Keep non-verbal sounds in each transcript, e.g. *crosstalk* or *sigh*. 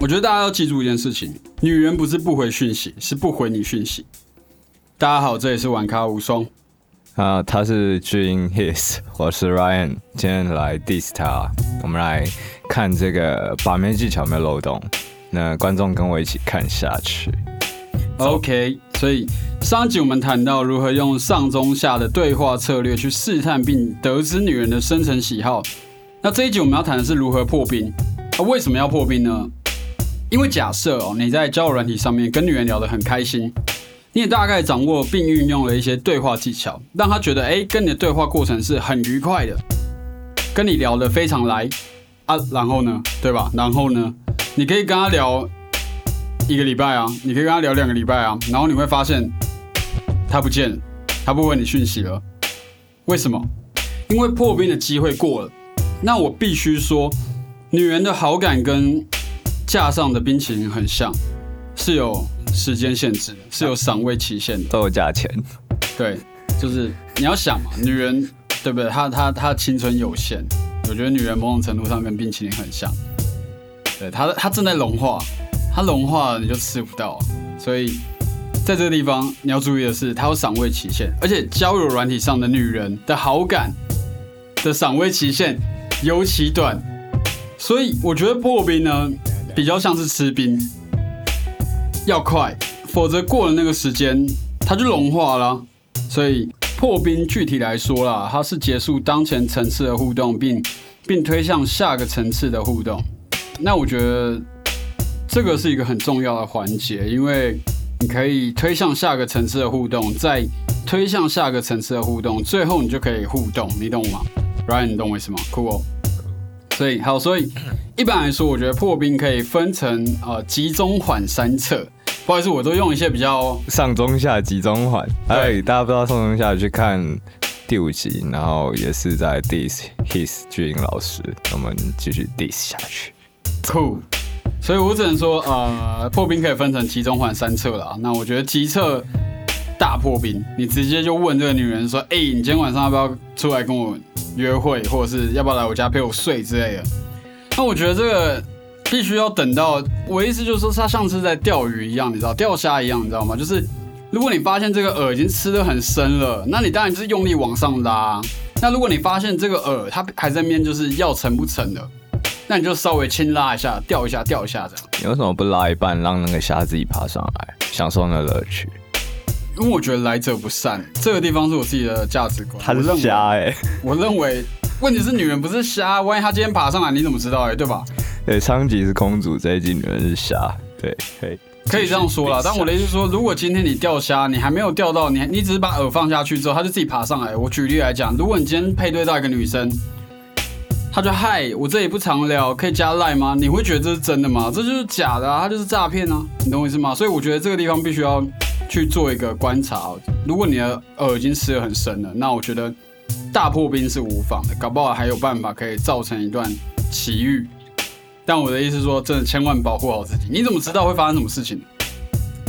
我觉得大家要记住一件事情：女人不是不回讯息，是不回你讯息。大家好，这里是晚咖无双。啊，他是 Dream His，我是 Ryan，今天来 diss 他。我们来看这个把妹技巧有没有漏洞。那观众跟我一起看下去。OK，所以上一集我们谈到如何用上中下的对话策略去试探并得知女人的深层喜好。那这一集我们要谈的是如何破冰。啊，为什么要破冰呢？因为假设哦，你在交友软体上面跟女人聊得很开心，你也大概掌握并运用了一些对话技巧，让她觉得哎，跟你的对话过程是很愉快的，跟你聊得非常来啊。然后呢，对吧？然后呢，你可以跟她聊一个礼拜啊，你可以跟她聊两个礼拜啊，然后你会发现她不见了，她不回你讯息了，为什么？因为破冰的机会过了。那我必须说，女人的好感跟架上的冰淇淋很像，是有时间限制的，是有赏味期限的。都有价钱，对，就是你要想嘛，女人对不对？她她她青春有限，我觉得女人某种程度上跟冰淇淋很像。对，她她正在融化，她融化了你就吃不到，所以在这个地方你要注意的是，它有赏味期限，而且交友软体上的女人的好感的赏味期限尤其短，所以我觉得破冰呢比较像是吃冰，要快，否则过了那个时间它就融化了。所以破冰具体来说啦，它是结束当前层次的互动，并并推向下个层次的互动。那我觉得这个是一个很重要的环节，因为你可以推向下个层次的互动，再推向下个层次的互动，最后你就可以互动，你懂吗？Ryan，你懂我意思吗？酷哦。所以好，所以一般来说，我觉得破冰可以分成呃集中缓三侧。不好意思，我都用一些比较上中下集中缓。哎，大家不知道上中下去看第五集，然后也是在 diss his 巨英老师，我们继续 diss 下去。酷，所以我只能说，呃，破冰可以分成集中缓三侧啦。那我觉得集侧大破冰，你直接就问这个女人说，哎、你今天晚上要不要出来跟我约会，或者是要不要来我家陪我睡之类的。那我觉得这个必须要等到，我意思就是说，它像是在钓鱼一样，你知道，钓虾一样，你知道吗？就是如果你发现这个饵已经吃得很深了，那你当然就是用力往上拉。那如果你发现这个饵它还在面就是要沉不沉的，那你就稍微轻拉一下，钓一下，钓一下这样。你为什么不拉一半，让那个虾自己爬上来，享受那乐趣？因为我觉得来者不善，这个地方是我自己的价值观。他是我认为虾哎、我认为问题是女人不是瞎，万一她今天爬上来，你怎么知道哎、对吧？对，上集是公主，这一集女人是瞎，对，可以，可以这样说啦，但我的意思是说，如果今天你钓虾，你还没有钓到，你你只是把饵放下去之后，她就自己爬上来。我举例来讲，如果你今天配对到一个女生，她就嗨，我这里不常聊，可以加赖吗？你会觉得这是真的吗？这就是假的啊，它就是诈骗啊，你懂我意思吗？所以我觉得这个地方必须要去做一个观察。如果你的耳已经吃得很深了，那我觉得大破冰是无妨的，搞不好还有办法可以造成一段奇遇。但我的意思是说，真的千万保护好自己。你怎么知道会发生什么事情？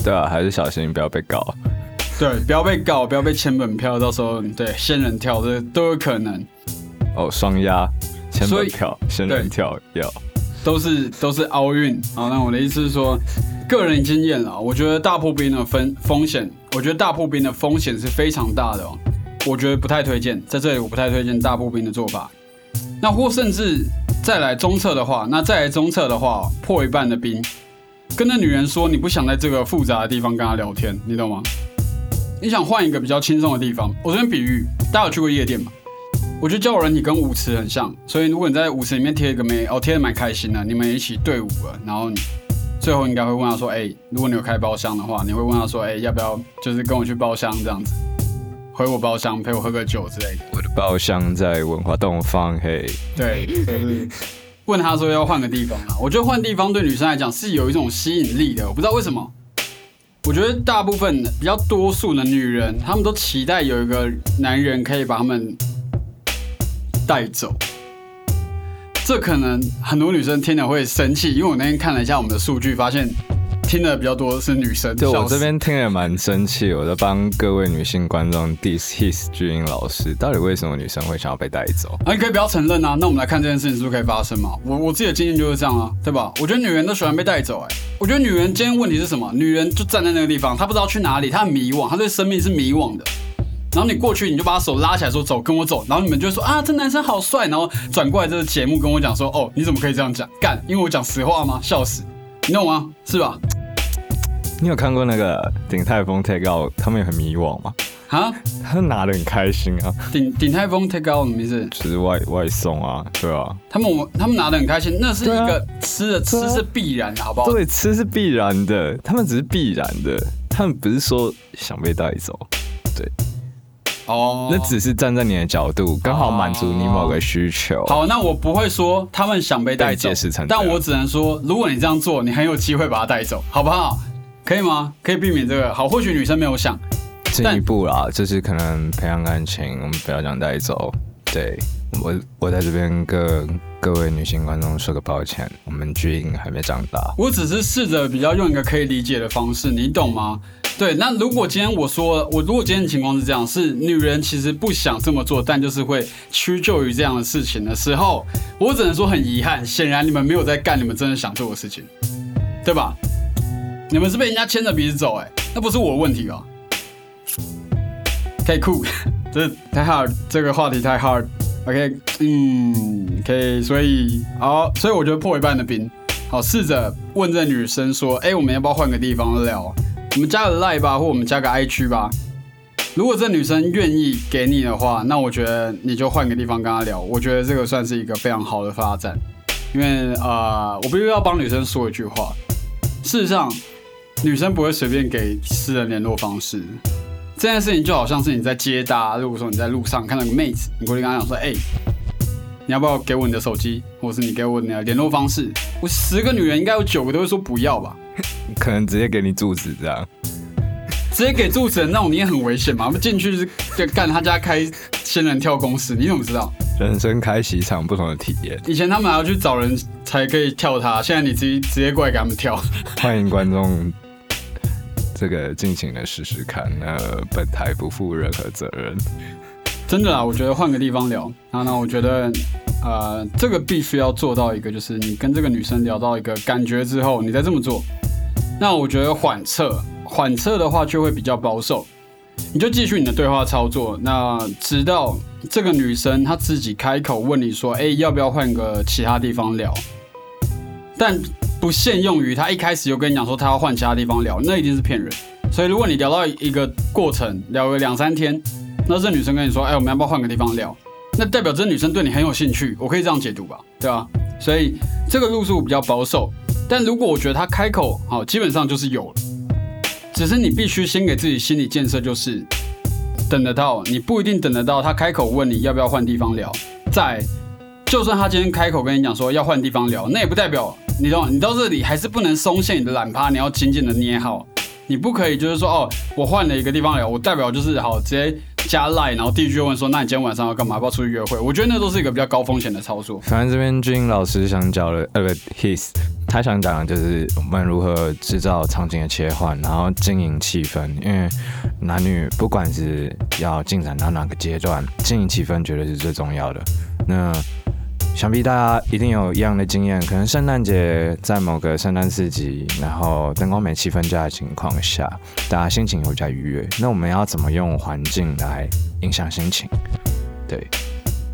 对啊，还是小心不要被告。对，不要被告，不要被签本票，到时候对仙人跳这都有可能，哦，双压，千所以本票，仙人跳要。都是都是奥运。好，那我的意思是说，个人经验啦，我觉得大破冰的风风险，我觉得大破冰的风险是非常大的哦。我觉得不太推荐，在这里我不太推荐大破冰的做法。那或甚至再来中测的话，那再来中测的话，破一半的冰，跟那女人说你不想在这个复杂的地方跟她聊天，你懂吗？你想换一个比较轻松的地方。我这边比喻，大家有去过夜店吗？我觉得交友软体跟舞池很像，所以如果你在舞池里面贴一个妹，哦，贴的蛮开心的，你们一起对舞了，然后你最后应该会问他说，哎、如果你有开包厢的话，你会问他说，哎、要不要就是跟我去包厢这样子，回我包厢陪我喝个酒之类的。我的包厢在文化东方，嘿，对，就是问他说要换个地方啊。我觉得换地方对女生来讲是有一种吸引力的，我不知道为什么。我觉得大部分比较多数的女人，她们都期待有一个男人可以把她们带走。这可能很多女生听了会生气，因为我那天看了一下我们的数据，发现听的比较多是女生。对我这边听了蛮生气，我在帮各位女性观众 diss his 巨婴老师，到底为什么女生会想要被带走？啊，你可以不要承认啊。那我们来看这件事情是不是可以发生嘛？我我自己的经验就是这样啊，对吧？我觉得女人都喜欢被带走、哎，我觉得女人今天问题是什么？女人就站在那个地方，她不知道去哪里，她很迷惘，她对生命是迷惘的。然后你过去，你就把她手拉起来说走，跟我走。然后你们就会说啊，这男生好帅。然后转过来这个节目跟我讲说，哦，你怎么可以这样讲？干，因为我讲实话吗？笑死，你懂吗？是吧？你有看过那个鼎泰丰 take out，他们也很迷惘吗？啊，他们拿的很开心啊，顶顶泰丰 take out 什么意思？就是外外送啊，对啊，他们我他们拿的很开心，那是一对个啊吃的吃是必然的，好不好？对，吃是必然的，他们只是必然的，他们不是说想被带走，哦，那只是站在你的角度，刚好满足你某个需求。好，那我不会说他们想被带走但我只能说，如果你这样做，你很有机会把他带走，好不好？可以吗？可以避免这个。好，或许女生没有想，进一步啦，就是可能培养感情，我们不要讲带走。对我，我在这边跟各位女性观众说个抱歉，我们巨婴还没长大。我只是试着比较用一个可以理解的方式，你懂吗？对，那如果今天我说，我如果今天的情况是这样，是女人其实不想这么做，但就是会屈就于这样的事情的时候，我只能说很遗憾，显然你们没有在干你们真的想做的事情，对吧？你们是被人家牵着鼻子走、哎，那不是我的问题吧？可以酷，这太 hard，这个话题太 hard。OK，嗯，可以，所以好，所以我觉得破一半的冰。好，试着问这女生说：“哎、我们要不要换个地方聊？我们加个 Line 吧，或我们加个 IG 吧。如果这女生愿意给你的话，那我觉得你就换个地方跟她聊。我觉得这个算是一个非常好的发展，因为呃，我必须要帮女生说一句话。事实上，女生不会随便给私人联络方式。这件事情就好像是你在接搭，如果说你在路上看到个妹子，你过去跟她讲说：“哎、你要不要给我你的手机，或是你给我你的联络方式？”我十个女人应该有九个都会说不要吧。*laughs* 可能直接给你住址这样。直接给住址的那种你也很危险嘛，不进去就干他家开仙人跳公司，你怎么知道？人生开启一场不同的体验。以前他们还要去找人才可以跳他，现在你直接直接过来给他们跳。欢迎观众这个尽情的试试看。那，本台不负任何责任。真的啊，我觉得换个地方聊。然后呢，我觉得呃，这个必须要做到一个，就是你跟这个女生聊到一个感觉之后，你再这么做。那我觉得缓测，缓测的话就会比较保守。你就继续你的对话操作，那直到这个女生她自己开口问你说：“哎、要不要换个其他地方聊？”但不限用于她一开始就跟你讲说她要换其他地方聊，那一定是骗人。所以如果你聊到一个过程，聊个两三天，那这女生跟你说：“哎、我们要不要换个地方聊？”那代表这女生对你很有兴趣，我可以这样解读吧？对吧？所以这个路数比较保守，但如果我觉得他开口，好，基本上就是有了。只是你必须先给自己心理建设，就是等得到，你不一定等得到他开口问你要不要换地方聊。在，就算他今天开口跟你讲说要换地方聊，那也不代表你懂吗，你到这里还是不能松懈你的懒趴，你要紧紧的捏好。你不可以就是说哦，我换了一个地方聊，我代表就是好直接加赖，然后第一句就问说，那你今天晚上要干嘛？要不要出去约会？我觉得那都是一个比较高风险的操作。反正这边君老师想讲的，呃，不，his，他想讲的就是我们如何制造场景的切换，然后经营气氛。因为男女不管是要进展到哪个阶段，经营气氛绝对是最重要的。那想必大家一定有一样的经验，可能圣诞节在某个圣诞市集，然后灯光美、气氛佳的情况下，大家心情会比较愉悦。那我们要怎么用环境来影响心情？对，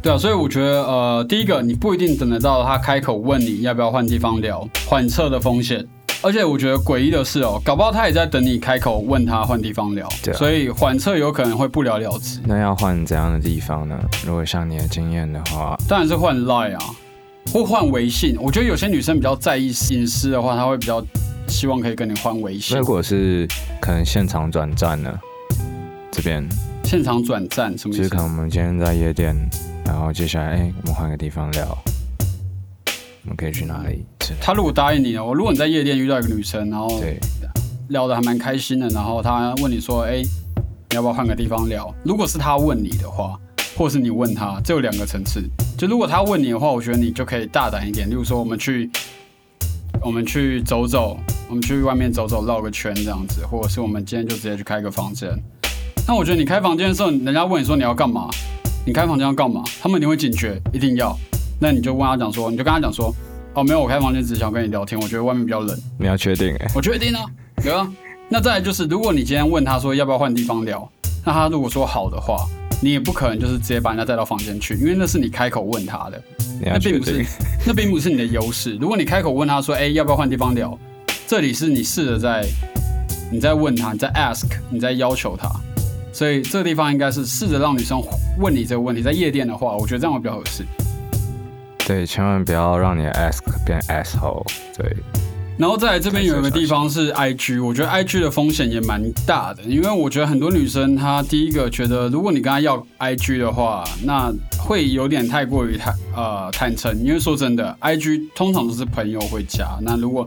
对啊，所以我觉得，呃，第一个，你不一定等得到他开口问你要不要换地方聊，缓测的风险。而且我觉得诡异的是哦，搞不好他也在等你开口问他换地方聊，对啊所以缓测有可能会不了了之。那要换怎样的地方呢？如果像你的经验的话，当然是换 Line 啊，或换微信。我觉得有些女生比较在意隐私的话，她会比较希望可以跟你换微信如。果是可能现场转站呢？这边现场转站什么意思就是可？能我们今天在夜店，然后接下来哎、我们换个地方聊，我们可以去哪里？他如果答应你了，我如果你在夜店遇到一个女生，然后对，聊得还蛮开心的，然后他问你说：“哎、你要不要换个地方聊？”如果是他问你的话，或是你问他，这有两个层次。就如果他问你的话，我觉得你就可以大胆一点，例如说我们去我们去走走，我们去外面走走，绕个圈这样子，或者是我们今天就直接去开个房间。那我觉得你开房间的时候，人家问你说你要干嘛，你开房间要干嘛，他们一定会警觉，一定要。那你就问他讲说，你就跟他讲说，哦，没有，我开房间只想跟你聊天，我觉得外面比较冷。你要确定哎、我确定啊，有啊。那再来就是，如果你今天问他说要不要换地方聊，那他如果说好的话，你也不可能就是直接把人家带到房间去，因为那是你开口问他的。你要那并不是。*laughs* 那并不是你的优势。如果你开口问他说：“哎、要不要换地方聊？”这里是你试着在你在问他，你在 ask，你在要求他。所以这个地方应该是试着让女生问你这个问题。在夜店的话，我觉得这样会比较合适。对，千万不要让你的 ask 变 asshole。对，然后再来这边有一个地方是 IG，我觉得 IG 的风险也蛮大的，因为我觉得很多女生她第一个觉得，如果你跟她要 IG 的话，那会有点太过于坦呃坦诚，因为说真的，IG 通常都是朋友会加。那如果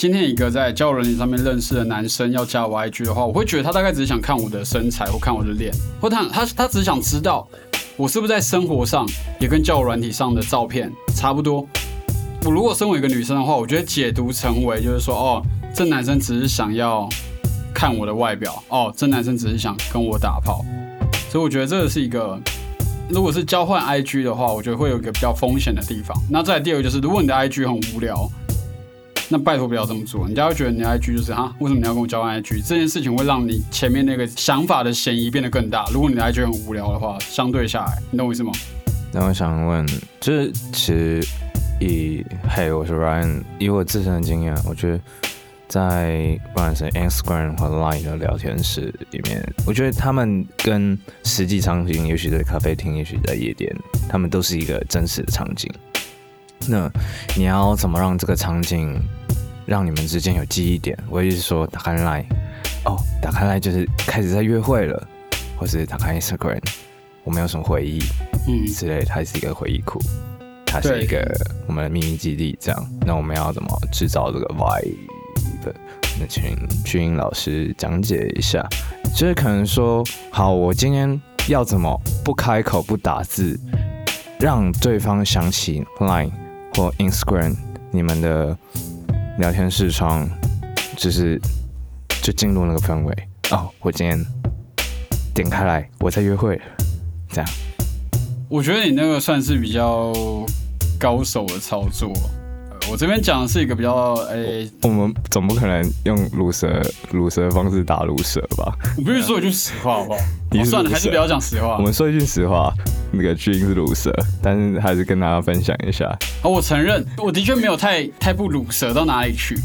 今天一个在交友软件上面认识的男生要加我 IG 的话，我会觉得他大概只是想看我的身材或看我的脸，或他他他只是想知道我是不是在生活上也跟交友软体上的照片差不多。我如果身为一个女生的话，我觉得解读成为就是说，哦，这男生只是想要看我的外表，哦，这男生只是想跟我打炮，所以我觉得这个是一个，如果是交换 IG 的话，我觉得会有一个比较风险的地方。那再来第二个就是，如果你的 IG 很无聊，那拜托不要这么做，人家会觉得你的 IG 就是哈，为什么你要跟我交换 IG？这件事情会让你前面那个想法的嫌疑变得更大。如果你的 IG 很无聊的话，相对下来，你懂我意思吗？那我想问，就是其实以嘿，我是 Ryan，以我自身的经验，我觉得在不管是 Instagram 或 Line 的聊天室里面，我觉得他们跟实际场景，也许在咖啡厅，也许在夜店，他们都是一个真实的场景。那你要怎么让这个场景让你们之间有记忆点？我意思说，打开 Line，哦，打开 Line 就是开始在约会了，或是打开 Instagram，我们有什么回忆？嗯，之类，它是一个回忆库，它是一个我们的秘密基地。这样，那我们要怎么制造这个 vibe？那请俊英老师讲解一下。就是可能说，好，我今天要怎么不开口不打字，让对方想起 Line 或 Instagram 你们的聊天视窗，就是就进入那个氛围。哦，我今天点开来，我在约会，这样。我觉得你那个算是比较高手的操作。呃我这边讲的是一个比较，诶、我们总不可能用乳蛇卤蛇的方式打乳蛇吧？我必须说一句实话，好不好？你哦算了，还是不要讲实话。我们说一句实话，那个巨婴是乳蛇，但是还是跟大家分享一下。啊，我承认，我的确没有太太不卤蛇到哪里去，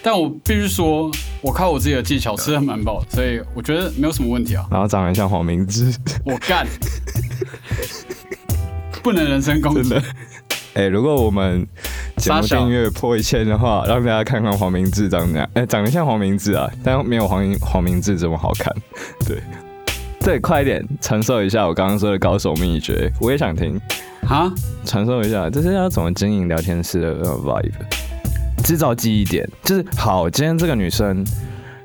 但我必须说，我靠我自己的技巧吃的蛮饱，所以我觉得没有什么问题啊。然后长得像黄明志，我干，*laughs* 不能人身攻击。哎、如果我们节目订阅破一千的话，*laughs* 让大家看看黄明志长怎样。哎、长得像黄明志啊，但没有黄明黄明志这么好看。*laughs* 对，对，快一点传授一下我刚刚说的高手秘诀，我也想听。啊，传授一下，这是要怎么经营聊天室的呃 vibe，制造记忆点。就是好，今天这个女生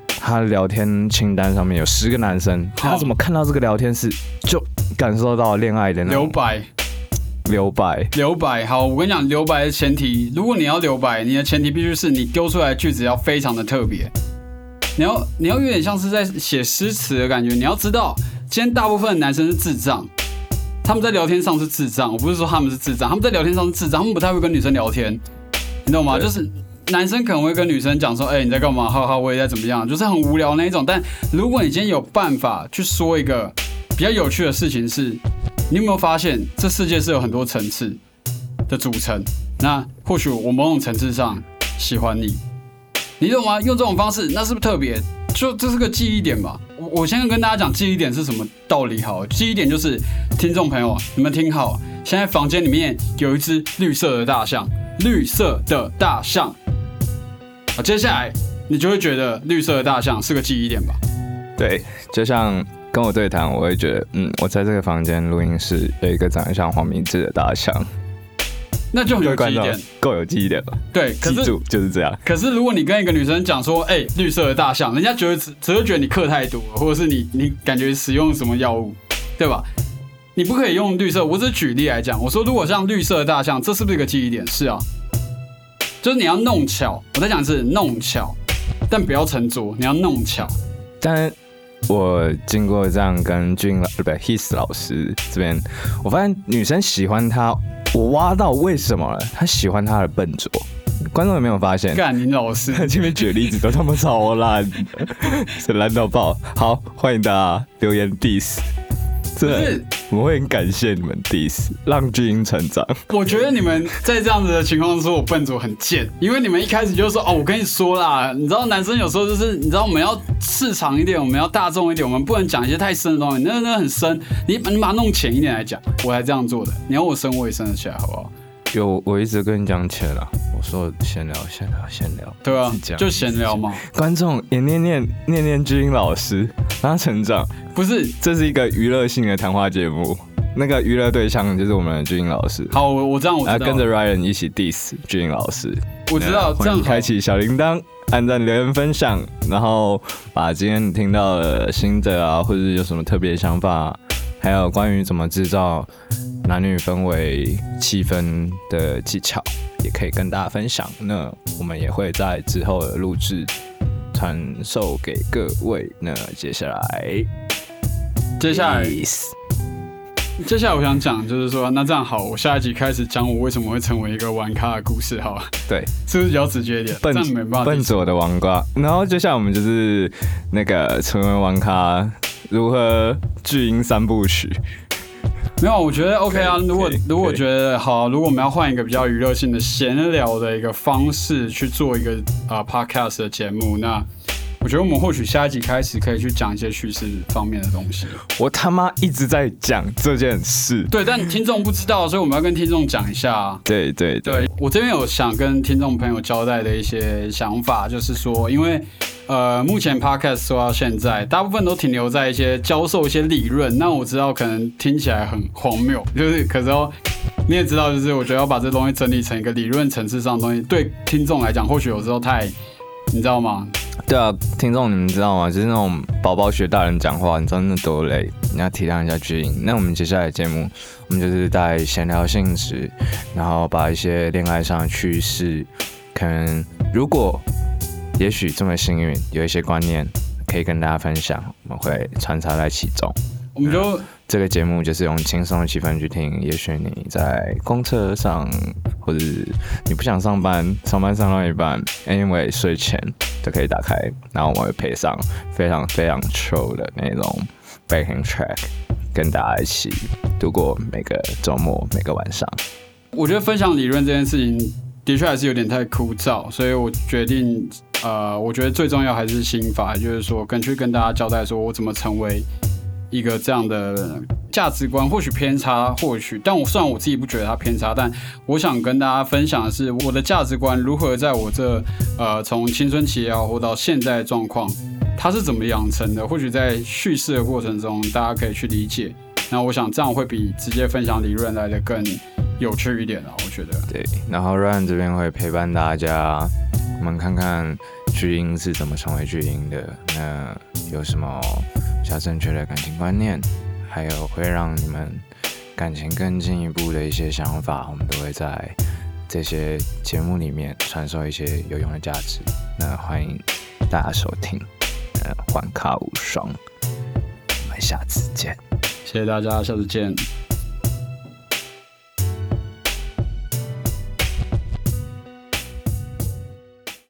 她聊天清单上面有十个男生，好她怎么看到这个聊天室就感受到恋爱的那种留白，留白？留白。好，我跟你讲，留白的前提，如果你要留白，你的前提必须是你丢出来的句子要非常的特别。你要你要有点像是在写诗词的感觉。你要知道，今天大部分的男生是智障，他们在聊天上是智障。我不是说他们是智障，他们在聊天上是智障，他们不太会跟女生聊天，你懂吗？就是男生可能会跟女生讲说，哎、你在干嘛？哈哈，我也在怎么样，就是很无聊那一种。但如果你今天有办法去说一个比较有趣的事情是，你有没有发现这世界是有很多层次的组成？那或许我某种层次上喜欢你，你懂吗？用这种方式，那是不是特别？就这是个记忆点吧。我我先跟大家讲记忆点是什么道理好。记忆点就是，听众朋友，你们听好，现在房间里面有一只绿色的大象，绿色的大象。啊，接下来你就会觉得绿色的大象是个记忆点吧？对，就像跟我对谈，我会觉得，嗯，我在这个房间录音室有一个长得像黄明志的大象，那就有记忆点。够有记忆点吧？对，可是记住就是这样。可是如果你跟一个女生讲说，哎、绿色的大象，人家觉得只只会觉得你课太多了，或者是你你感觉使用什么药物，对吧？你不可以用绿色，我只是举例来讲，我说如果像绿色的大象，这是不是一个记忆点？是啊，就是你要弄巧。我在讲是弄巧，但不要沉着，你要弄巧。但我经过这样跟俊老不对 his 老师这边，我发现女生喜欢他，我挖到为什么了？她喜欢他的笨拙。观众有没有发现？干你老师，这边举的例子都他妈超烂，是 *laughs* 烂到爆。好，欢迎大家留言 diss。是，我们会很感谢你们 diss，让巨婴成长。我觉得你们在这样子的情况说我笨拙很贱，因为你们一开始就说哦，我跟你说啦，你知道男生有时候就是你知道我们要市场一点，我们要大众一点，我们不能讲一些太深的东西，那那很深，你你把它弄浅一点来讲，我才这样做的。你要我生我也生得起来，好不好？有，我一直跟你讲钱了。我说闲聊，闲聊，闲聊，对啊，就闲聊嘛。观众也念念念念君老师，让他成长。不是，这是一个娱乐性的谈话节目。那个娱乐对象就是我们的君老师。好，我我这样，我跟着 Ryan 一起 diss 君老师。我知道，这样开启小铃铛，按赞、留言、分享，然后把今天你听到的心得啊，或者有什么特别想法。还有关于怎么制造男女氛围气氛的技巧，也可以跟大家分享。那我们也会在之后的录制传授给各位。那接下来，接下来，接下来我想讲就是说，那这样好，我下一集开始讲我为什么会成为一个玩咖的故事，好吧？对，是不是比较直接一点？笨笨拙的玩咖。然后接下来我们就是那个成为玩咖。如何巨婴三部曲？没有，我觉得 OK 啊。如果如果觉得好，如果我们要换一个比较娱乐性的闲聊的一个方式去做一个啊 podcast 的节目，那。我觉得我们或许下一集开始可以去讲一些叙事方面的东西。我他妈一直在讲这件事，对，但听众不知道，所以我们要跟听众讲一下。对对对，我这边有想跟听众朋友交代的一些想法，就是说，因为呃，目前 podcast 说到现在，大部分都停留在一些教授一些理论，那我知道可能听起来很荒谬，就是可是哦，你也知道，就是我觉得要把这东西整理成一个理论层次上的东西，对听众来讲，或许有时候太，你知道吗？对啊，听众你们知道吗？就是那种宝宝学大人讲话，你知道那多累，你要体谅一下巨婴。那我们接下来节目，我们就是在闲聊性质，然后把一些恋爱上的趣事，可能如果也许这么幸运，有一些观念可以跟大家分享，我们会穿插在其中。我们就这个节目就是用轻松的气氛去听，也许你在公车上，或者你不想上班，上班上到一半，anyway 睡前就可以打开，然后我会配上非常非常 chill 的那种 backing track，跟大家一起度过每个周末每个晚上。我觉得分享理论这件事情的确还是有点太枯燥，所以我决定，呃，我觉得最重要还是心法，就是说，跟去跟大家交代，说我怎么成为。一个这样的价值观或许偏差，或许，但我虽然我自己不觉得它偏差，但我想跟大家分享的是我的价值观如何在我这呃从青春期也好或到现在状况，它是怎么养成的？或许在叙事的过程中，大家可以去理解。那我想这样会比直接分享理论来的更有趣一点啊，我觉得。对，然后 Ryan 这边会陪伴大家，我们看看巨婴是怎么成为巨婴的，那有什么？较正确的感情观念，还有会让你们感情更进一步的一些想法，我们都会在这些节目里面传授一些有用的价值。那欢迎大家收听，呃，环卡无双，我们下次见，谢谢大家，下次见。